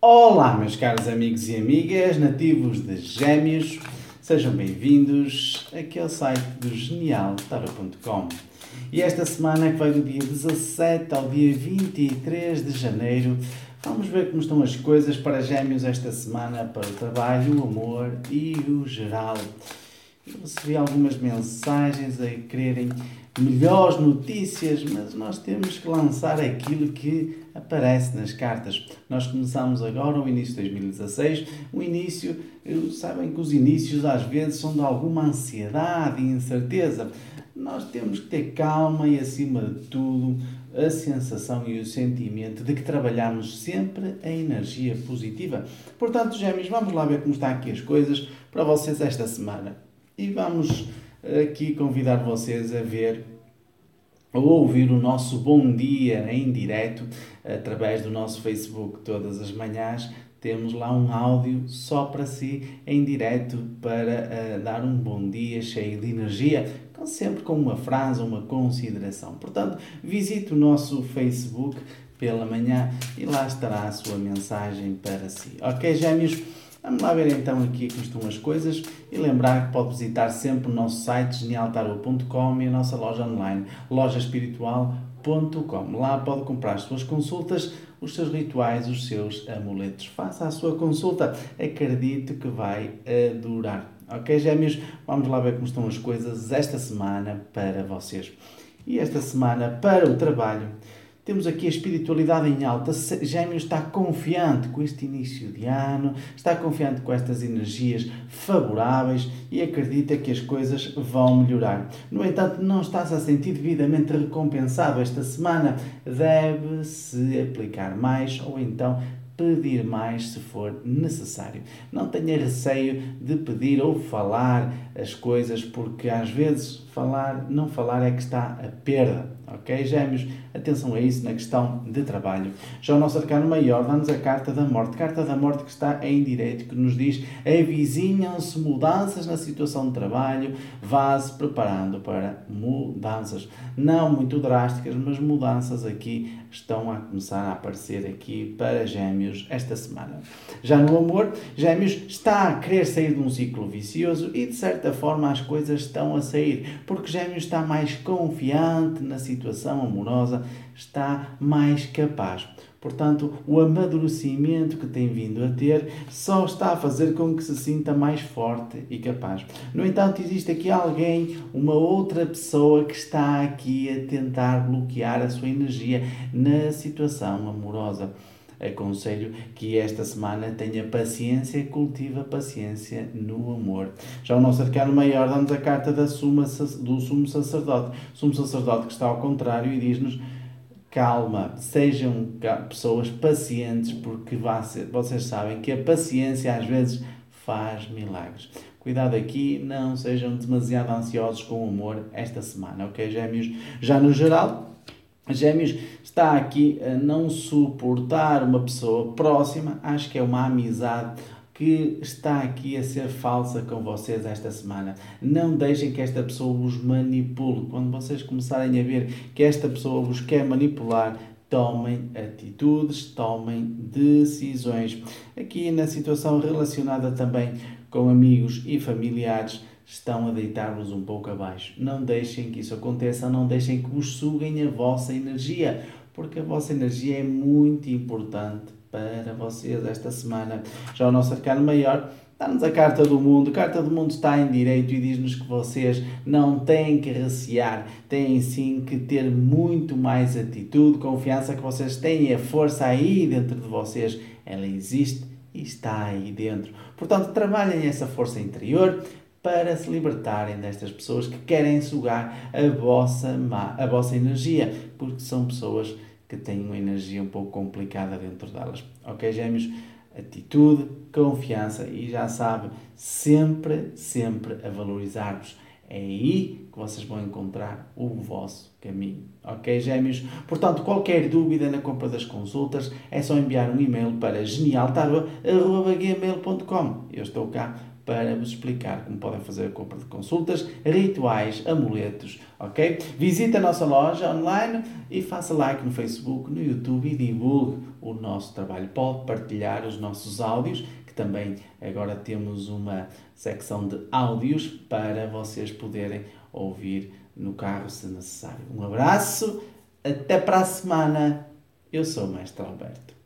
Olá, meus caros amigos e amigas, nativos de Gêmeos, sejam bem-vindos aqui ao site do genialtara.com. E esta semana, que vai do dia 17 ao dia 23 de janeiro, vamos ver como estão as coisas para Gêmeos esta semana, para o trabalho, o amor e o geral. Recebi algumas mensagens a quererem melhores notícias, mas nós temos que lançar aquilo que aparece nas cartas. Nós começamos agora o início de 2016, o início, sabem que os inícios às vezes são de alguma ansiedade e incerteza. Nós temos que ter calma e acima de tudo a sensação e o sentimento de que trabalhamos sempre a energia positiva. Portanto, gêmeos, vamos lá ver como estão aqui as coisas para vocês esta semana e vamos aqui convidar vocês a ver ou ouvir o nosso bom dia em direto através do nosso Facebook todas as manhãs. Temos lá um áudio só para si, em direto, para uh, dar um bom dia cheio de energia, sempre com uma frase, uma consideração. Portanto, visite o nosso Facebook pela manhã e lá estará a sua mensagem para si. Ok, gêmeos? Vamos lá ver então aqui como estão as coisas e lembrar que pode visitar sempre o nosso site genialtarot.com e a nossa loja online lojaespiritual.com. Lá pode comprar as suas consultas, os seus rituais, os seus amuletos. Faça a sua consulta, acredito que vai adorar. Ok, gêmeos? Vamos lá ver como estão as coisas esta semana para vocês. E esta semana para o trabalho temos aqui a espiritualidade em alta. Gêmeos está confiante com este início de ano, está confiante com estas energias favoráveis e acredita que as coisas vão melhorar. No entanto, não está-se a sentir devidamente recompensado esta semana. Deve-se aplicar mais ou então pedir mais se for necessário. Não tenha receio de pedir ou falar as coisas, porque às vezes falar, não falar é que está a perda. Ok, gêmeos? Atenção a isso na questão de trabalho. Já o nosso arcano maior dá-nos a carta da morte. Carta da morte que está em direito, que nos diz avizinham-se mudanças na situação de trabalho, vá-se preparando para mudanças. Não muito drásticas, mas mudanças aqui estão a começar a aparecer aqui para gêmeos esta semana. Já no amor, gêmeos está a querer sair de um ciclo vicioso e de certa forma as coisas estão a sair, porque gêmeos está mais confiante na situação amorosa está mais capaz. Portanto, o amadurecimento que tem vindo a ter só está a fazer com que se sinta mais forte e capaz. No entanto, existe aqui alguém, uma outra pessoa que está aqui a tentar bloquear a sua energia na situação amorosa aconselho que esta semana tenha paciência e cultiva paciência no amor. Já o nosso arcano maior dá-nos a carta da suma, do sumo sacerdote. Sumo sacerdote que está ao contrário e diz-nos calma, sejam pessoas pacientes, porque vocês sabem que a paciência às vezes faz milagres. Cuidado aqui, não sejam demasiado ansiosos com o amor esta semana, ok, gêmeos? Já no geral, Gêmeos está aqui a não suportar uma pessoa próxima, acho que é uma amizade que está aqui a ser falsa com vocês esta semana. Não deixem que esta pessoa vos manipule. Quando vocês começarem a ver que esta pessoa vos quer manipular, tomem atitudes, tomem decisões. Aqui na situação relacionada também com amigos e familiares, estão a deitar-vos um pouco abaixo. Não deixem que isso aconteça, não deixem que vos suguem a vossa energia, porque a vossa energia é muito importante para vocês esta semana. Já o nosso arcano maior dá-nos a carta do mundo. A carta do mundo está em direito e diz-nos que vocês não têm que recear, têm sim que ter muito mais atitude, confiança que vocês têm a força aí dentro de vocês. Ela existe e está aí dentro. Portanto, trabalhem essa força interior, para se libertarem destas pessoas que querem sugar a vossa, a vossa energia, porque são pessoas que têm uma energia um pouco complicada dentro delas. Ok, gêmeos? Atitude, confiança e já sabe, sempre, sempre a valorizar-vos. É aí que vocês vão encontrar o vosso caminho. Ok, gêmeos? Portanto, qualquer dúvida na compra das consultas é só enviar um e-mail para genialtarva.gmail.com. Eu estou cá para vos explicar como podem fazer a compra de consultas, rituais, amuletos, ok? Visite a nossa loja online e faça like no Facebook, no YouTube e divulgue o nosso trabalho. Pode partilhar os nossos áudios, que também agora temos uma secção de áudios para vocês poderem ouvir no carro se necessário. Um abraço, até para a semana. Eu sou o Mestre Alberto.